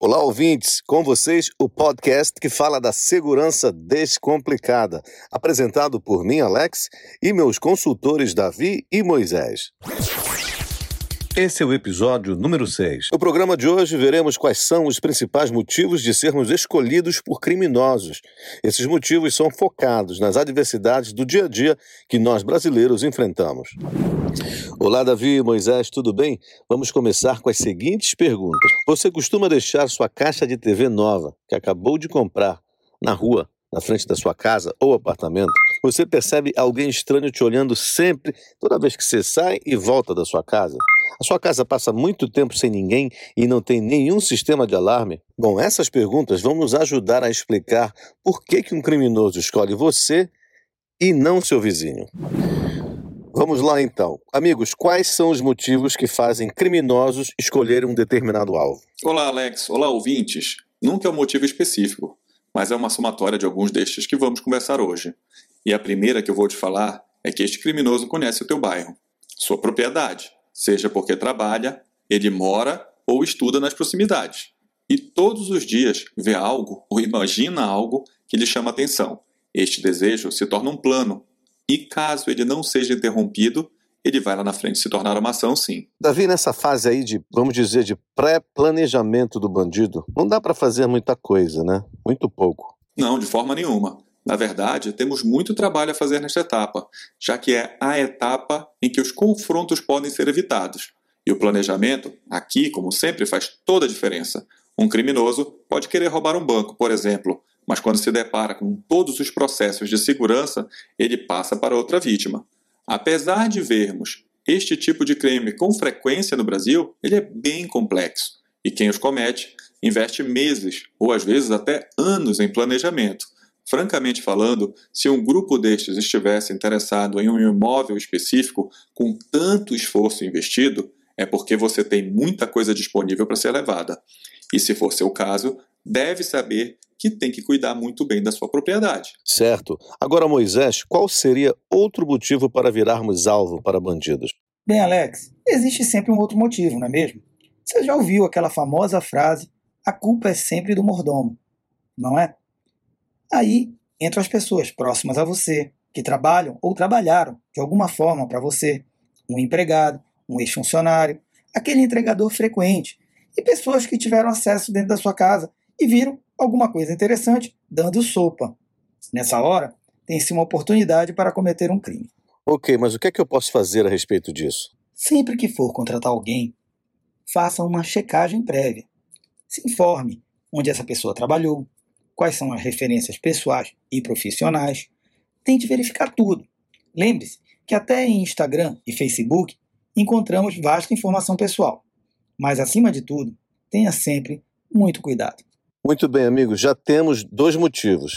Olá, ouvintes! Com vocês, o podcast que fala da segurança descomplicada, apresentado por mim, Alex, e meus consultores Davi e Moisés. Esse é o episódio número 6. No programa de hoje, veremos quais são os principais motivos de sermos escolhidos por criminosos. Esses motivos são focados nas adversidades do dia a dia que nós brasileiros enfrentamos. Olá, Davi Moisés, tudo bem? Vamos começar com as seguintes perguntas. Você costuma deixar sua caixa de TV nova, que acabou de comprar, na rua, na frente da sua casa ou apartamento? Você percebe alguém estranho te olhando sempre, toda vez que você sai e volta da sua casa? A sua casa passa muito tempo sem ninguém e não tem nenhum sistema de alarme? Bom, essas perguntas vão nos ajudar a explicar por que, que um criminoso escolhe você e não seu vizinho. Vamos lá então. Amigos, quais são os motivos que fazem criminosos escolherem um determinado alvo? Olá, Alex. Olá, ouvintes. Nunca é um motivo específico, mas é uma somatória de alguns destes que vamos conversar hoje. E a primeira que eu vou te falar é que este criminoso conhece o teu bairro, sua propriedade, seja porque trabalha, ele mora ou estuda nas proximidades. E todos os dias vê algo ou imagina algo que lhe chama atenção. Este desejo se torna um plano, e caso ele não seja interrompido, ele vai lá na frente se tornar uma ação, sim. Davi, nessa fase aí de, vamos dizer, de pré-planejamento do bandido, não dá para fazer muita coisa, né? Muito pouco. Não, de forma nenhuma. Na verdade, temos muito trabalho a fazer nesta etapa, já que é a etapa em que os confrontos podem ser evitados. E o planejamento, aqui, como sempre, faz toda a diferença. Um criminoso pode querer roubar um banco, por exemplo, mas quando se depara com todos os processos de segurança, ele passa para outra vítima. Apesar de vermos este tipo de crime com frequência no Brasil, ele é bem complexo. E quem os comete investe meses ou às vezes até anos em planejamento. Francamente falando, se um grupo destes estivesse interessado em um imóvel específico com tanto esforço investido, é porque você tem muita coisa disponível para ser levada. E se for seu caso, deve saber que tem que cuidar muito bem da sua propriedade. Certo. Agora, Moisés, qual seria outro motivo para virarmos alvo para bandidos? Bem, Alex, existe sempre um outro motivo, não é mesmo? Você já ouviu aquela famosa frase: a culpa é sempre do mordomo, não é? Aí entram as pessoas próximas a você, que trabalham ou trabalharam de alguma forma para você, um empregado, um ex-funcionário, aquele entregador frequente, e pessoas que tiveram acesso dentro da sua casa e viram alguma coisa interessante dando sopa. Nessa hora, tem-se uma oportunidade para cometer um crime. Ok, mas o que é que eu posso fazer a respeito disso? Sempre que for contratar alguém, faça uma checagem prévia. Se informe onde essa pessoa trabalhou, quais são as referências pessoais e profissionais. Tente verificar tudo. Lembre-se que até em Instagram e Facebook encontramos vasta informação pessoal. Mas, acima de tudo, tenha sempre muito cuidado. Muito bem, amigos, já temos dois motivos.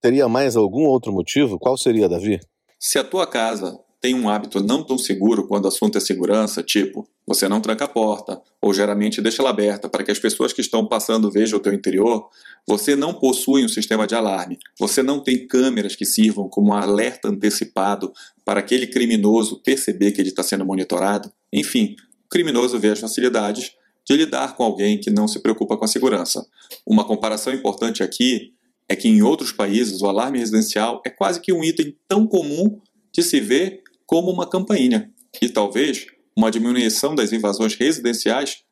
Teria mais algum outro motivo? Qual seria, Davi? Se a tua casa tem um hábito não tão seguro quando o assunto é segurança, tipo, você não tranca a porta, ou geralmente deixa ela aberta para que as pessoas que estão passando vejam o teu interior, você não possui um sistema de alarme, você não tem câmeras que sirvam como um alerta antecipado para aquele criminoso perceber que ele está sendo monitorado, enfim, o criminoso vê as facilidades de lidar com alguém que não se preocupa com a segurança. Uma comparação importante aqui é que em outros países o alarme residencial é quase que um item tão comum de se ver como uma campainha. E talvez uma diminuição das invasões residenciais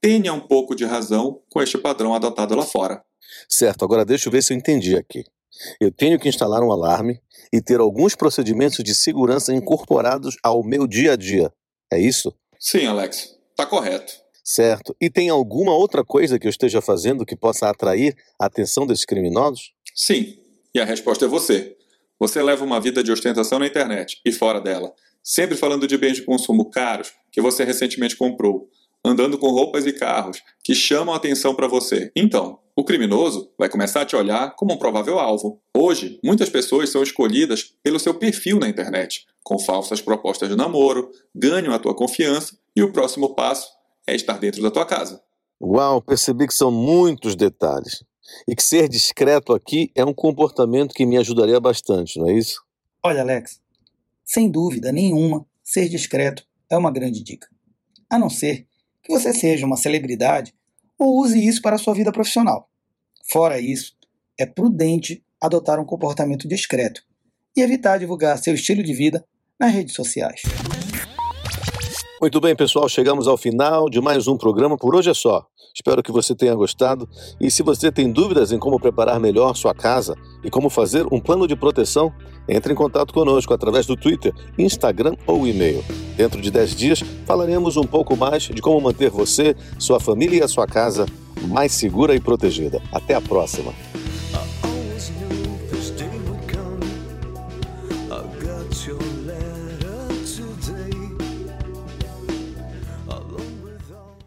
tenha um pouco de razão com este padrão adotado lá fora. Certo, agora deixa eu ver se eu entendi aqui. Eu tenho que instalar um alarme e ter alguns procedimentos de segurança incorporados ao meu dia a dia. É isso? Sim, Alex, está correto. Certo. E tem alguma outra coisa que eu esteja fazendo que possa atrair a atenção desses criminosos? Sim, e a resposta é você. Você leva uma vida de ostentação na internet e fora dela, sempre falando de bens de consumo caros que você recentemente comprou, andando com roupas e carros que chamam atenção para você. Então, o criminoso vai começar a te olhar como um provável alvo. Hoje, muitas pessoas são escolhidas pelo seu perfil na internet, com falsas propostas de namoro, ganham a tua confiança e o próximo passo é estar dentro da tua casa. Uau, percebi que são muitos detalhes. E que ser discreto aqui é um comportamento que me ajudaria bastante, não é isso? Olha, Alex, sem dúvida nenhuma, ser discreto é uma grande dica. A não ser que você seja uma celebridade ou use isso para a sua vida profissional. Fora isso, é prudente adotar um comportamento discreto e evitar divulgar seu estilo de vida nas redes sociais. Muito bem, pessoal, chegamos ao final de mais um programa. Por hoje é só. Espero que você tenha gostado. E se você tem dúvidas em como preparar melhor sua casa e como fazer um plano de proteção, entre em contato conosco através do Twitter, Instagram ou e-mail. Dentro de 10 dias falaremos um pouco mais de como manter você, sua família e a sua casa mais segura e protegida. Até a próxima.